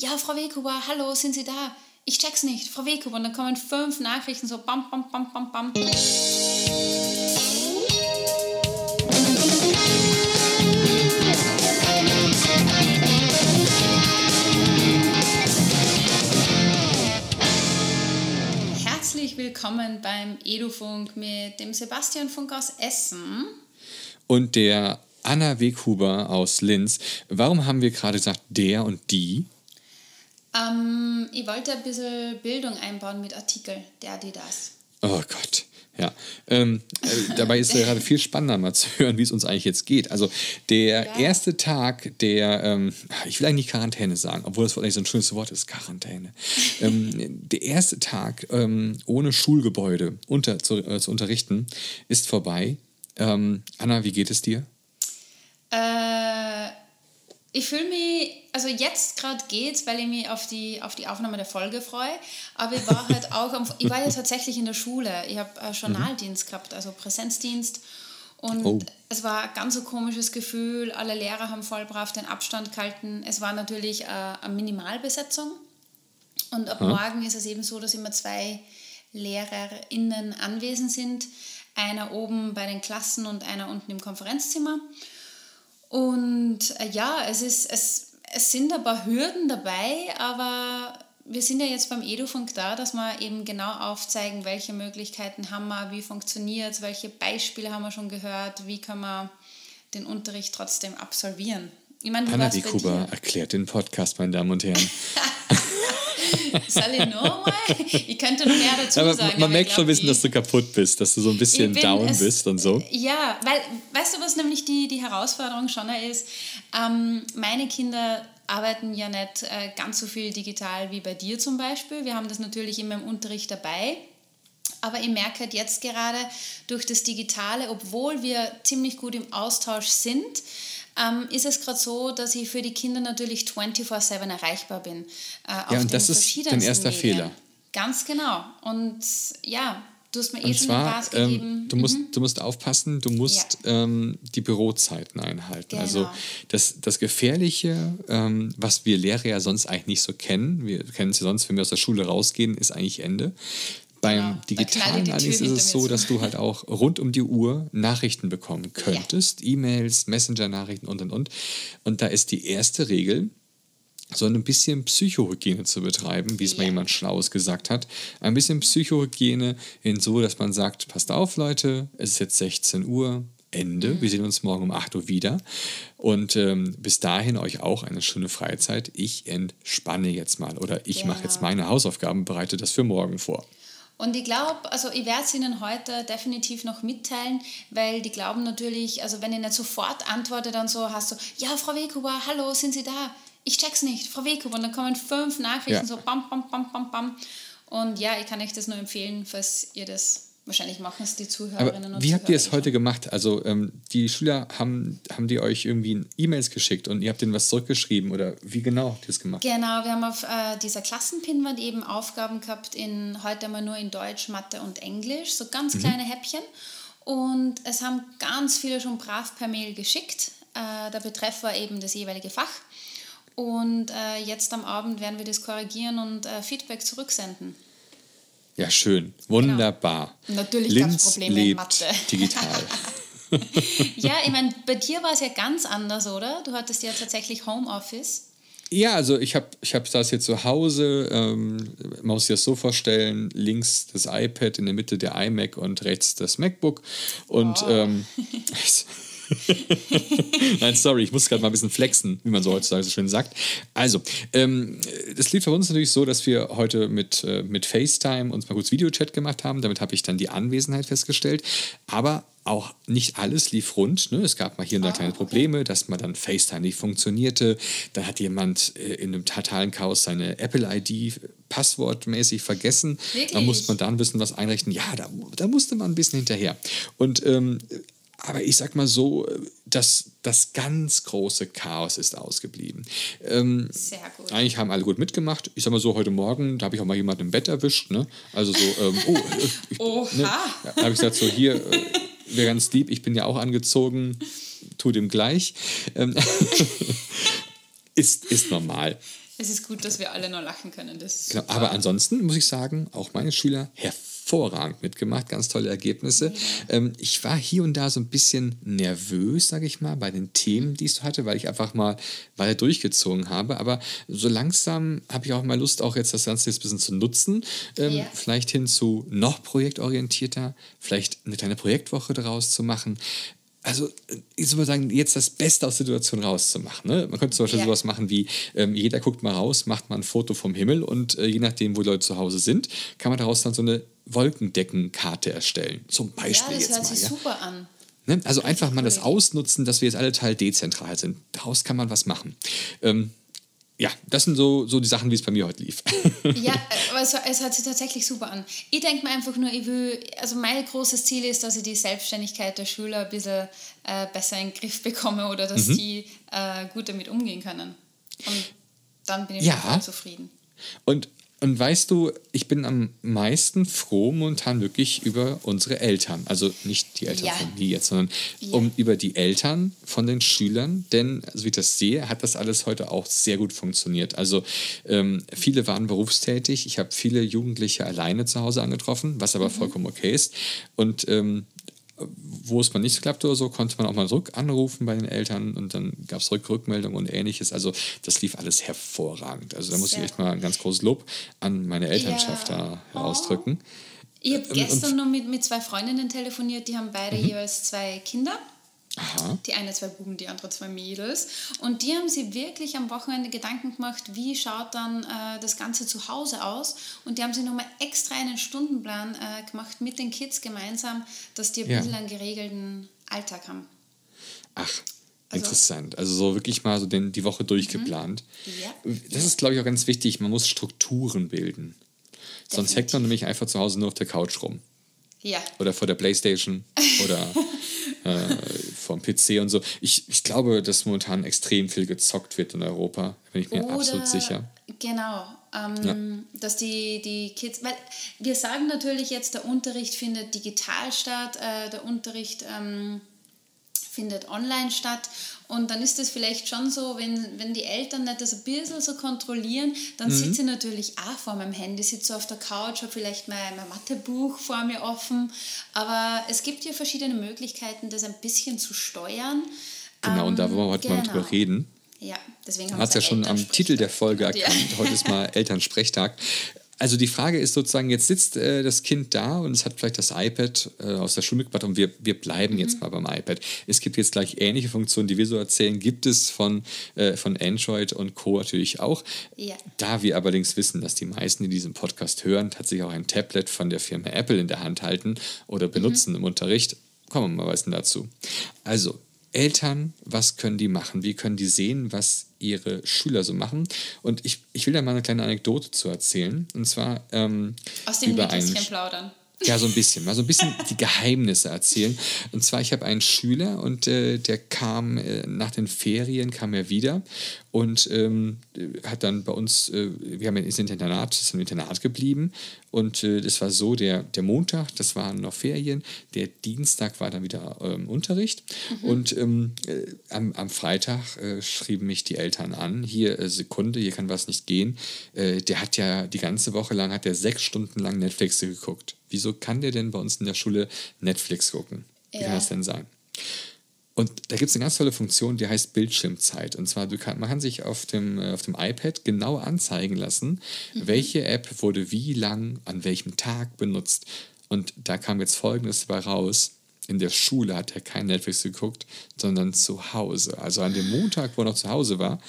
ja, Frau Weghuber, hallo, sind Sie da? Ich check's nicht, Frau Weghuber. Und dann kommen fünf Nachrichten, so bam, bam, bam, bam, bam. Herzlich willkommen beim Edufunk mit dem Sebastian Funk aus Essen. Und der Anna Weghuber aus Linz. Warum haben wir gerade gesagt der und die? Ähm, ich wollte ein bisschen Bildung einbauen mit Artikel, der, die, das. Oh Gott. Ja, ähm, äh, dabei ist es gerade viel spannender mal zu hören, wie es uns eigentlich jetzt geht. Also der ja. erste Tag der, ähm, ich will eigentlich nicht Quarantäne sagen, obwohl das eigentlich so ein schönes Wort ist, Quarantäne. ähm, der erste Tag ähm, ohne Schulgebäude unter, zu, äh, zu unterrichten ist vorbei. Ähm, Anna, wie geht es dir? Äh, ich fühle mich, also jetzt gerade geht's, weil ich mich auf die, auf die Aufnahme der Folge freue. Aber ich war halt auch, am, ich war ja tatsächlich in der Schule. Ich habe äh, Journaldienst mhm. gehabt, also Präsenzdienst. Und oh. es war ein ganz so komisches Gefühl. Alle Lehrer haben voll brav den Abstand gehalten. Es war natürlich äh, eine Minimalbesetzung. Und ab mhm. morgen ist es eben so, dass immer zwei LehrerInnen anwesend sind. Einer oben bei den Klassen und einer unten im Konferenzzimmer. Und äh, ja, es, ist, es, es sind ein paar Hürden dabei, aber wir sind ja jetzt beim Edufunk da, dass wir eben genau aufzeigen, welche Möglichkeiten haben wir, wie funktioniert es, welche Beispiele haben wir schon gehört, wie können wir den Unterricht trotzdem absolvieren. Ich meine, Anna Kuba erklärt den Podcast, meine Damen und Herren. Soll ich nochmal? Ich könnte noch mehr dazu aber sagen. Man aber merkt schon ein bisschen, dass du kaputt bist, dass du so ein bisschen down es, bist und so. Ja, weil, weißt du, was nämlich die, die Herausforderung schon ist? Ähm, meine Kinder arbeiten ja nicht äh, ganz so viel digital wie bei dir zum Beispiel. Wir haben das natürlich immer im Unterricht dabei. Aber ich merke halt jetzt gerade durch das Digitale, obwohl wir ziemlich gut im Austausch sind, ähm, ist es gerade so, dass ich für die Kinder natürlich 24-7 erreichbar bin. Äh, ja, und das ist dein erster Medien. Fehler. Ganz genau. Und ja, Du hast mir eh und schon zwar, Gas ähm, gegeben. Ähm, du, musst, mhm. du musst aufpassen, du musst ja. ähm, die Bürozeiten einhalten. Genau. Also das, das Gefährliche, ähm, was wir Lehrer ja sonst eigentlich nicht so kennen, wir kennen es ja sonst, wenn wir aus der Schule rausgehen, ist eigentlich Ende. Beim genau. digitalen allerdings ist es so, dass du halt auch rund um die Uhr Nachrichten bekommen könntest. Ja. E-Mails, Messenger-Nachrichten und und und. Und da ist die erste Regel, so ein bisschen Psychohygiene zu betreiben, wie es ja. mal jemand Schlaues gesagt hat. Ein bisschen Psychohygiene in so, dass man sagt, passt auf Leute, es ist jetzt 16 Uhr, Ende. Mhm. Wir sehen uns morgen um 8 Uhr wieder. Und ähm, bis dahin euch auch eine schöne Freizeit. Ich entspanne jetzt mal oder ich ja. mache jetzt meine Hausaufgaben, bereite das für morgen vor. Und ich glaube, also ich werde es Ihnen heute definitiv noch mitteilen, weil die glauben natürlich, also wenn ich nicht sofort antworte, dann so hast du, ja, Frau Weghuber, hallo, sind Sie da? Ich check's nicht, Frau Weghuber. Und dann kommen fünf Nachrichten, ja. so bam, bam, bam, bam, bam. Und ja, ich kann euch das nur empfehlen, falls ihr das Wahrscheinlich machen es die Zuhörerinnen Aber und Wie habt ihr es heute gemacht? Also ähm, die Schüler haben, haben die euch irgendwie E-Mails geschickt und ihr habt denen was zurückgeschrieben oder wie genau habt ihr es gemacht? Genau, wir haben auf äh, dieser Klassenpinwand eben Aufgaben gehabt in heute mal nur in Deutsch, Mathe und Englisch, so ganz mhm. kleine Häppchen. Und es haben ganz viele schon brav per Mail geschickt. Äh, der Betreff war eben das jeweilige Fach. Und äh, jetzt am Abend werden wir das korrigieren und äh, Feedback zurücksenden. Ja, schön. Wunderbar. Genau. Natürlich gab es Probleme in Mathe. Digital. ja, ich meine, bei dir war es ja ganz anders, oder? Du hattest ja tatsächlich Homeoffice. Ja, also ich habe ich hab das jetzt zu Hause, ähm, man muss sich das so vorstellen, links das iPad, in der Mitte der iMac und rechts das MacBook. Und oh. ähm, Nein, sorry, ich muss gerade mal ein bisschen flexen, wie man so heutzutage so schön sagt. Also, ähm, das lief für uns natürlich so, dass wir heute mit, äh, mit FaceTime uns mal kurz Videochat gemacht haben. Damit habe ich dann die Anwesenheit festgestellt. Aber auch nicht alles lief rund. Ne? Es gab mal hier und da ah, kleine Probleme, dass mal dann FaceTime nicht funktionierte. Dann hat jemand äh, in einem totalen Chaos seine Apple-ID passwortmäßig vergessen. Wirklich? Da musste man dann wissen, was einrichten. Ja, da, da musste man ein bisschen hinterher. Und ähm, aber ich sag mal so, dass das ganz große Chaos ist ausgeblieben. Ähm, Sehr gut. Eigentlich haben alle gut mitgemacht. Ich sag mal so, heute Morgen, da habe ich auch mal jemanden im Bett erwischt. Ne? Also so, ähm, oh, äh, ich, Oha. Ne, da habe ich gesagt, so hier, äh, wäre ganz lieb, ich bin ja auch angezogen, tut ihm gleich. Ähm, ist, ist normal. Es ist gut, dass wir alle noch lachen können. Das genau, aber ansonsten muss ich sagen, auch meine Schüler hervorragend mitgemacht, ganz tolle Ergebnisse. Ja. Ähm, ich war hier und da so ein bisschen nervös, sage ich mal, bei den Themen, die ich so hatte, weil ich einfach mal weiter durchgezogen habe. Aber so langsam habe ich auch mal Lust, auch jetzt das Ganze jetzt ein bisschen zu nutzen. Ähm, ja. Vielleicht hin zu noch projektorientierter, vielleicht eine kleine Projektwoche daraus zu machen also ich würde sagen, jetzt das Beste aus der Situation rauszumachen. Ne? Man könnte zum Beispiel ja. sowas machen wie, ähm, jeder guckt mal raus, macht mal ein Foto vom Himmel und äh, je nachdem, wo die Leute zu Hause sind, kann man daraus dann so eine Wolkendeckenkarte erstellen. Zum Beispiel ja, das hört jetzt mal. Sich ja? super an. Ne? Also einfach mal das ausnutzen, dass wir jetzt alle Teil dezentral sind. Daraus kann man was machen. Ähm, ja, das sind so, so die Sachen, wie es bei mir heute lief. ja, aber es, es hört sich tatsächlich super an. Ich denke mir einfach nur, ich will, also mein großes Ziel ist, dass ich die Selbstständigkeit der Schüler ein bisschen äh, besser in den Griff bekomme oder dass mhm. die äh, gut damit umgehen können. Und dann bin ich ja. zufrieden. Und und weißt du, ich bin am meisten froh momentan wirklich über unsere Eltern. Also nicht die Eltern ja. von mir jetzt, sondern ja. um, über die Eltern von den Schülern. Denn, so wie ich das sehe, hat das alles heute auch sehr gut funktioniert. Also ähm, viele waren berufstätig. Ich habe viele Jugendliche alleine zu Hause angetroffen, was aber mhm. vollkommen okay ist. Und ähm, wo es mal nicht klappt oder so, konnte man auch mal zurück anrufen bei den Eltern und dann gab es Rückmeldungen und ähnliches. Also das lief alles hervorragend. Also da muss Sehr ich echt mal ein ganz großes Lob an meine Elternschaft ja. da ausdrücken. Ich habe ähm, gestern noch mit, mit zwei Freundinnen telefoniert, die haben beide mhm. jeweils zwei Kinder. Aha. Die eine zwei Buben, die andere zwei Mädels. Und die haben sich wirklich am Wochenende Gedanken gemacht, wie schaut dann äh, das Ganze zu Hause aus. Und die haben sich nochmal extra einen Stundenplan äh, gemacht mit den Kids gemeinsam, dass die ein ja. bisschen einen geregelten Alltag haben. Ach, also, Interessant. Also so wirklich mal so den, die Woche durchgeplant. Mhm. Ja. Das ist, glaube ich, auch ganz wichtig. Man muss Strukturen bilden. Definitiv. Sonst hängt man nämlich einfach zu Hause nur auf der Couch rum. Ja. Oder vor der Playstation oder äh, vom PC und so. Ich, ich glaube, dass momentan extrem viel gezockt wird in Europa, bin ich mir Oder, absolut sicher. Genau, ähm, ja. dass die, die Kids, weil wir sagen natürlich jetzt, der Unterricht findet digital statt, äh, der Unterricht ähm, findet online statt. Und dann ist es vielleicht schon so, wenn, wenn die Eltern nicht das ein bisschen so kontrollieren, dann mhm. sitze ich natürlich auch vor meinem Handy, sitze auf der Couch, habe vielleicht mein, mein Mathebuch vor mir offen. Aber es gibt ja verschiedene Möglichkeiten, das ein bisschen zu steuern. Genau, ähm, und da wollen wir heute genau. mal drüber reden. Ja, deswegen haben wir es ja schon am Titel der Folge erkannt. Ja. Heute ist mal Elternsprechtag. Also die Frage ist sozusagen, jetzt sitzt äh, das Kind da und es hat vielleicht das iPad äh, aus der Schule mitgebracht und wir, wir bleiben mhm. jetzt mal beim iPad. Es gibt jetzt gleich ähnliche Funktionen, die wir so erzählen, gibt es von, äh, von Android und Co. natürlich auch. Ja. Da wir allerdings wissen, dass die meisten, die diesen Podcast hören, tatsächlich auch ein Tablet von der Firma Apple in der Hand halten oder benutzen mhm. im Unterricht, kommen wir mal was dazu. Also, Eltern, was können die machen? Wie können die sehen, was ihre Schüler so machen? Und ich, ich will da mal eine kleine Anekdote zu erzählen. Und zwar ähm, aus dem über einen, plaudern. Ja, so ein bisschen. Mal so ein bisschen die Geheimnisse erzählen. Und zwar, ich habe einen Schüler und äh, der kam äh, nach den Ferien, kam er wieder und ähm, hat dann bei uns, äh, wir haben ist Internat, ist im Internat geblieben und äh, das war so, der, der Montag, das waren noch Ferien, der Dienstag war dann wieder ähm, Unterricht mhm. und ähm, äh, am, am Freitag äh, schrieben mich die Eltern an, hier Sekunde, hier kann was nicht gehen, der hat ja die ganze Woche lang, hat er sechs Stunden lang Netflix geguckt. Wieso kann der denn bei uns in der Schule Netflix gucken? Wie ja. kann das denn sein? Und da gibt es eine ganz tolle Funktion, die heißt Bildschirmzeit. Und zwar, kann, man kann sich auf dem, äh, auf dem iPad genau anzeigen lassen, mhm. welche App wurde wie lang an welchem Tag benutzt. Und da kam jetzt Folgendes dabei raus. In der Schule hat er kein Netflix geguckt, sondern zu Hause. Also an dem Montag, wo er noch zu Hause war,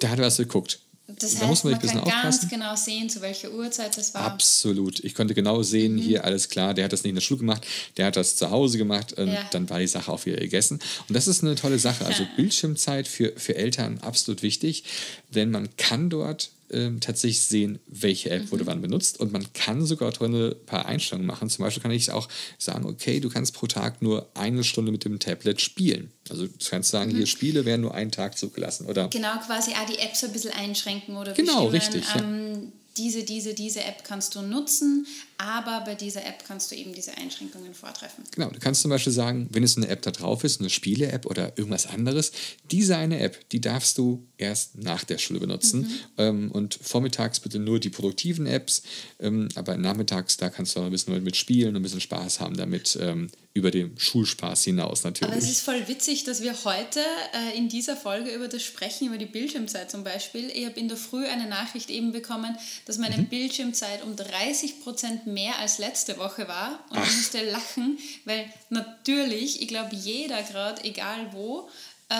da hat er was geguckt. Das da heißt, man, man kann ganz genau sehen, zu welcher Uhrzeit das war. Absolut. Ich konnte genau sehen, mhm. hier alles klar, der hat das nicht in der Schule gemacht, der hat das zu Hause gemacht und ja. dann war die Sache auch wieder gegessen. Und das ist eine tolle Sache. Also Bildschirmzeit für, für Eltern absolut wichtig, denn man kann dort ähm, tatsächlich sehen, welche App mhm. wurde wann benutzt. Und man kann sogar drin ein paar Einstellungen machen. Zum Beispiel kann ich auch sagen, okay, du kannst pro Tag nur eine Stunde mit dem Tablet spielen. Also du kannst sagen, mhm. hier Spiele werden nur einen Tag zugelassen. Oder genau, quasi auch die Apps ein bisschen einschränken oder Genau, richtig. Ähm, diese, diese, diese App kannst du nutzen, aber bei dieser App kannst du eben diese Einschränkungen vortreffen. Genau, du kannst zum Beispiel sagen, wenn es eine App da drauf ist, eine Spiele-App oder irgendwas anderes, diese eine App, die darfst du erst nach der Schule benutzen. Mhm. Ähm, und vormittags bitte nur die produktiven Apps, ähm, aber nachmittags, da kannst du auch ein bisschen mit spielen und ein bisschen Spaß haben damit, ähm, über den Schulspaß hinaus natürlich. Aber es ist voll witzig, dass wir heute äh, in dieser Folge über das sprechen, über die Bildschirmzeit zum Beispiel. Ich habe in der Früh eine Nachricht eben bekommen, dass meine mhm. Bildschirmzeit um 30 Prozent mehr als letzte Woche war. Und Ach. ich musste lachen, weil natürlich, ich glaube, jeder gerade, egal wo, äh,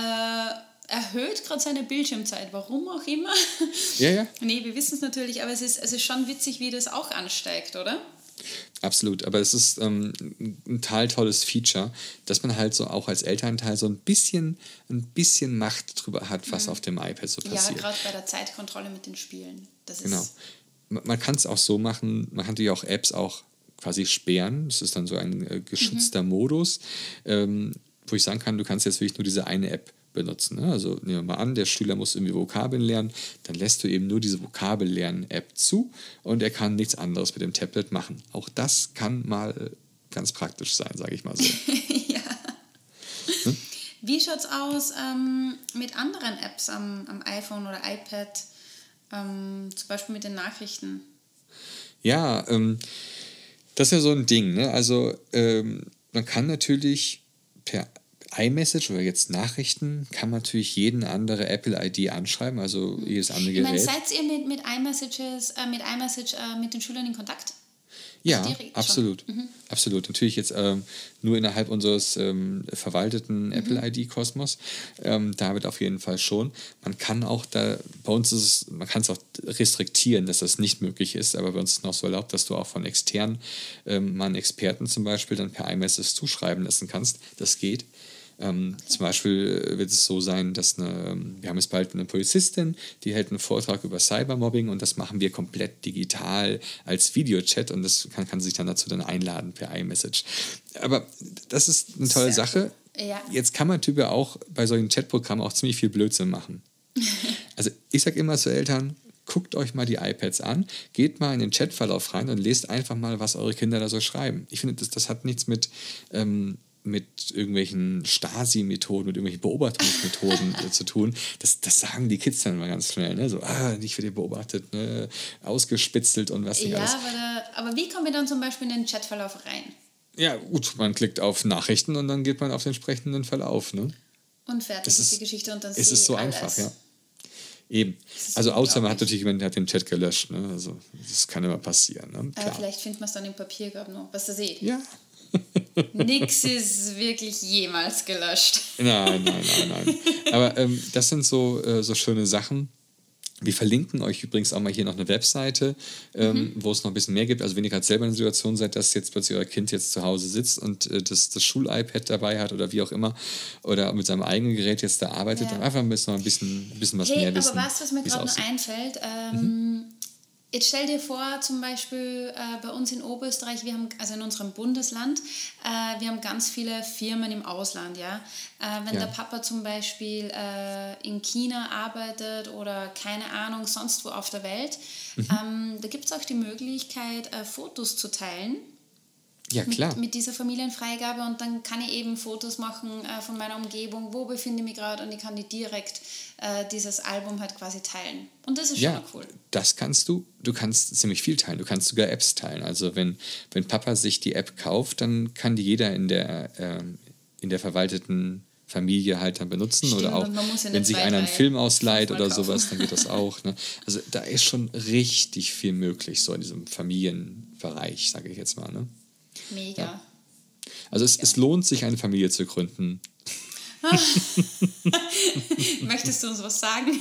erhöht gerade seine Bildschirmzeit, warum auch immer. Ja, ja. nee, wir wissen es natürlich, aber es ist, es ist schon witzig, wie das auch ansteigt, oder? Absolut, aber es ist ähm, ein total tolles Feature, dass man halt so auch als Elternteil so ein bisschen, ein bisschen Macht drüber hat, was mhm. auf dem iPad so passiert. Ja, gerade bei der Zeitkontrolle mit den Spielen. Das genau. Man kann es auch so machen, man kann natürlich auch Apps auch quasi sperren. Das ist dann so ein äh, geschützter mhm. Modus, ähm, wo ich sagen kann, du kannst jetzt wirklich nur diese eine App benutzen. Ne? Also nehmen wir mal an, der Schüler muss irgendwie Vokabeln lernen, dann lässt du eben nur diese Vokabellernen-App zu und er kann nichts anderes mit dem Tablet machen. Auch das kann mal ganz praktisch sein, sage ich mal so. ja. Hm? Wie schaut es aus ähm, mit anderen Apps am, am iPhone oder iPad, ähm, zum Beispiel mit den Nachrichten? Ja, ähm, das ist ja so ein Ding. Ne? Also ähm, man kann natürlich per iMessage oder jetzt Nachrichten kann man natürlich jeden andere Apple-ID anschreiben, also jedes andere Gerät. Ich meine, seid ihr mit, mit iMessages, äh, mit iMessage äh, mit den Schülern in Kontakt? Ja, absolut. Mhm. Absolut. Natürlich jetzt ähm, nur innerhalb unseres ähm, verwalteten mhm. Apple-ID-Kosmos. Ähm, damit auf jeden Fall schon. Man kann auch da, bei uns ist es, man kann es auch restriktieren, dass das nicht möglich ist, aber bei uns ist noch so erlaubt, dass du auch von externen ähm, mal einen Experten zum Beispiel dann per iMessage zuschreiben lassen kannst. Das geht. Ähm, zum Beispiel wird es so sein, dass eine, wir haben jetzt bald eine Polizistin, die hält einen Vortrag über Cybermobbing und das machen wir komplett digital als Videochat und das kann, kann sich dann dazu dann einladen per iMessage. Aber das ist eine tolle Sehr Sache. Ja. Jetzt kann man typisch auch bei solchen Chatprogrammen auch ziemlich viel Blödsinn machen. also ich sage immer zu Eltern, guckt euch mal die iPads an, geht mal in den Chatverlauf rein und lest einfach mal, was eure Kinder da so schreiben. Ich finde, das, das hat nichts mit ähm, mit irgendwelchen Stasi-Methoden, mit irgendwelchen Beobachtungsmethoden äh, zu tun. Das, das sagen die Kids dann immer ganz schnell. Ne? So, ah, nicht für dich beobachtet, ne? ausgespitzelt und was nicht ja, alles. Aber, da, aber wie kommen wir dann zum Beispiel in den Chatverlauf rein? Ja, gut, man klickt auf Nachrichten und dann geht man auf den entsprechenden Verlauf. Ne? Und fertig ist, ist die Geschichte und dann ist es so alles. einfach, ja. Eben. Also außer man hat natürlich jemanden, hat den Chat gelöscht. Ne? Also das kann immer passieren. Ne? Äh, vielleicht findet man es dann im Papiergrab noch, was da seht. Ja, Nix ist wirklich jemals gelöscht. Nein, nein, nein, nein. Aber ähm, das sind so, äh, so schöne Sachen. Wir verlinken euch übrigens auch mal hier noch eine Webseite, ähm, mhm. wo es noch ein bisschen mehr gibt. Also wenn ihr gerade selber in der Situation seid, dass jetzt plötzlich euer Kind jetzt zu Hause sitzt und äh, das, das Schul-iPad dabei hat oder wie auch immer oder mit seinem eigenen Gerät jetzt da arbeitet, ja. dann einfach ein bisschen, ein bisschen, ein bisschen was hey, mehr wissen. Aber was, was mir gerade noch einfällt, ähm, mhm Jetzt stell dir vor, zum Beispiel äh, bei uns in Oberösterreich, wir haben, also in unserem Bundesland, äh, wir haben ganz viele Firmen im Ausland, ja. Äh, wenn ja. der Papa zum Beispiel äh, in China arbeitet oder keine Ahnung, sonst wo auf der Welt, mhm. ähm, da gibt es auch die Möglichkeit, äh, Fotos zu teilen ja, klar. Mit, mit, dieser Familienfreigabe und dann kann ich eben Fotos machen äh, von meiner Umgebung, wo befinde ich mich gerade und ich kann die direkt äh, dieses Album halt quasi teilen. Und das ist ja, schon cool. Das kannst du. Du kannst ziemlich viel teilen. Du kannst sogar Apps teilen. Also wenn, wenn Papa sich die App kauft, dann kann die jeder in der, äh, in der verwalteten Familie halt dann benutzen Stimmt, oder auch ja wenn sich einer einen Film ausleiht oder sowas, dann geht das auch. Ne? Also da ist schon richtig viel möglich so in diesem Familienbereich, sage ich jetzt mal. Ne? Mega. Ja. Also es, es lohnt sich, eine Familie zu gründen. Möchtest du uns was sagen?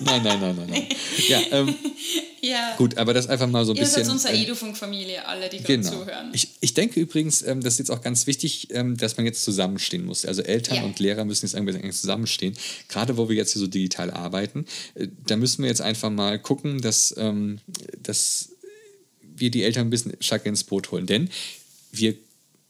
nein, nein, nein, nein, nein. Ja, ähm, ja. Gut, aber das einfach mal so ein Ihr bisschen. Ihr seid unsere äh, Edufunk-Familie, alle, die genau. gerade zuhören. Ich, ich denke übrigens, ähm, das ist jetzt auch ganz wichtig, ähm, dass man jetzt zusammenstehen muss. Also Eltern ja. und Lehrer müssen jetzt irgendwie zusammenstehen. Gerade wo wir jetzt hier so digital arbeiten, äh, da müssen wir jetzt einfach mal gucken, dass, ähm, dass wir die Eltern ein bisschen stärker ins Boot holen. Denn wir,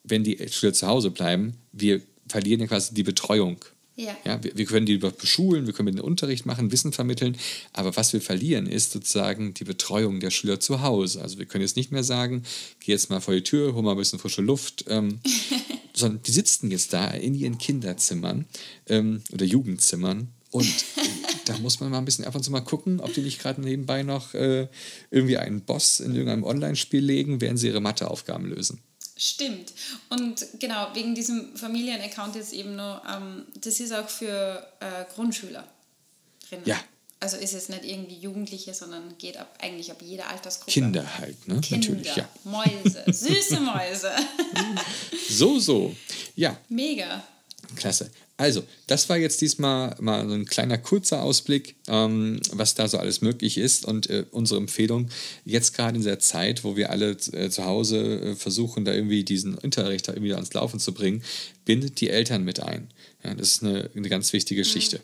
wenn die Schüler zu Hause bleiben, wir verlieren ja quasi die Betreuung Ja. Ja, wir, wir können die beschulen, wir können den Unterricht machen, Wissen vermitteln, aber was wir verlieren, ist sozusagen die Betreuung der Schüler zu Hause. Also wir können jetzt nicht mehr sagen, geh jetzt mal vor die Tür, hol mal ein bisschen frische Luft, ähm, sondern die sitzen jetzt da in ihren Kinderzimmern ähm, oder Jugendzimmern und da muss man mal ein bisschen ab und zu mal gucken, ob die nicht gerade nebenbei noch äh, irgendwie einen Boss in irgendeinem Online-Spiel legen, während sie ihre Matheaufgaben lösen. Stimmt. Und genau, wegen diesem Familienaccount jetzt eben nur, ähm, das ist auch für äh, Grundschüler drin. Ja. Also ist jetzt nicht irgendwie Jugendliche, sondern geht ab, eigentlich ab jeder Altersgruppe. Kinder halt, ne? Kinder, Natürlich, ja. Mäuse, süße Mäuse. So, so. Ja, Mega. Klasse. Also, das war jetzt diesmal mal so ein kleiner kurzer Ausblick, ähm, was da so alles möglich ist und äh, unsere Empfehlung jetzt gerade in dieser Zeit, wo wir alle äh, zu Hause äh, versuchen, da irgendwie diesen Unterricht da irgendwie ans Laufen zu bringen, bindet die Eltern mit ein. Ja, das ist eine, eine ganz wichtige Geschichte.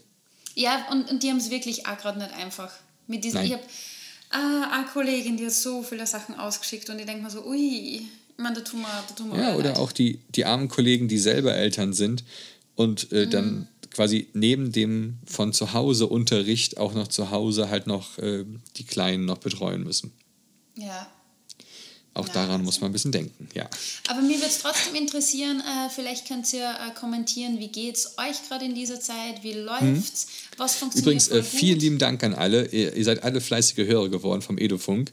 Ja, und, und die haben es wirklich auch gerade nicht einfach. Mit diesem, Nein. ich habe ah, eine Kollegin, die hat so viele Sachen ausgeschickt und ich denke mir so, ui, ich meine, da tun wir, da tun wir Ja, oder leid. auch die, die armen Kollegen, die selber Eltern sind und äh, dann quasi neben dem von zu Hause Unterricht auch noch zu Hause halt noch äh, die Kleinen noch betreuen müssen. Ja. Auch Ja, daran muss man ein bisschen denken, ja. Aber mir würde es trotzdem interessieren, äh, vielleicht könnt ihr äh, kommentieren, wie geht es euch gerade in dieser Zeit, wie läuft's, was funktioniert Übrigens, äh, vielen lieben Dank an alle. Ihr, ihr seid alle fleißige Hörer geworden vom Edufunk.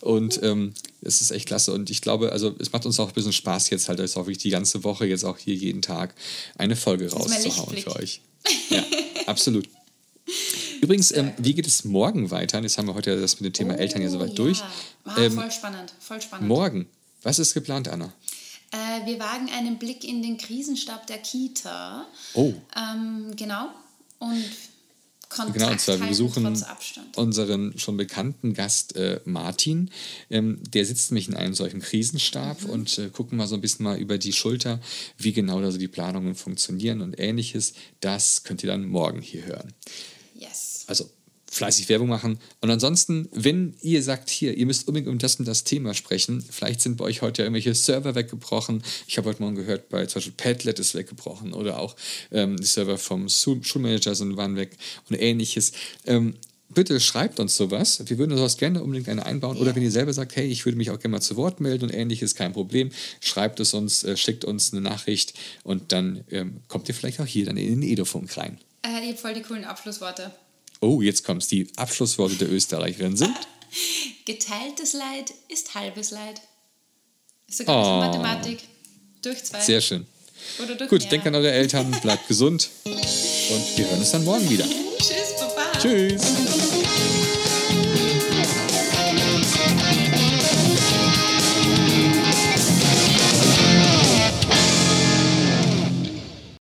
Und ähm, es ist echt klasse. Und ich glaube, also es macht uns auch ein bisschen Spaß jetzt halt, jetzt auch wirklich die ganze Woche, jetzt auch hier jeden Tag eine Folge rauszuhauen für euch. Ja, absolut. Übrigens, ähm, wie geht es morgen weiter? Jetzt haben wir heute das mit dem Thema Eltern ja soweit Oh, durch. Ähm, voll spannend, voll spannend. morgen, was ist geplant, Anna? Äh, wir wagen einen Blick in den Krisenstab der Kita. Oh. Ähm, genau. Und Kontakt Genau, und zwar wir besuchen unseren schon bekannten Gast äh, Martin. Ähm, der sitzt nämlich in einem solchen Krisenstab Mhm. und äh, gucken mal so ein bisschen mal über die Schulter, wie genau da so die Planungen funktionieren und ähnliches. Das könnt ihr dann morgen hier hören. Yes. Also fleißig Werbung machen. Und ansonsten, wenn ihr sagt, hier, ihr müsst unbedingt um das und das Thema sprechen, vielleicht sind bei euch heute ja irgendwelche Server weggebrochen. Ich habe heute Morgen gehört, bei zum Beispiel Padlet ist weggebrochen oder auch ähm, die Server vom Schul- Schulmanager sind waren weg und ähnliches. Ähm, Bitte schreibt uns sowas. Wir würden sowas gerne unbedingt gerne einbauen. Oder wenn ihr selber sagt, hey, ich würde mich auch gerne mal zu Wort melden und ähnliches, kein Problem. Schreibt es uns, äh, schickt uns eine Nachricht und dann ähm, kommt ihr vielleicht auch hier dann in den Edofunk rein. Äh, ihr habt voll die coolen Abschlussworte. Oh, jetzt kommt's. Die Abschlussworte der Österreicherin sind. Geteiltes Leid ist halbes Leid. Ist sogar Oh. Mathematik. Durch zwei. Sehr schön. Oder durch Gut, mehr. denkt an eure Eltern, bleibt gesund und wir hören uns dann morgen wieder. Tschüss, Papa. Tschüss.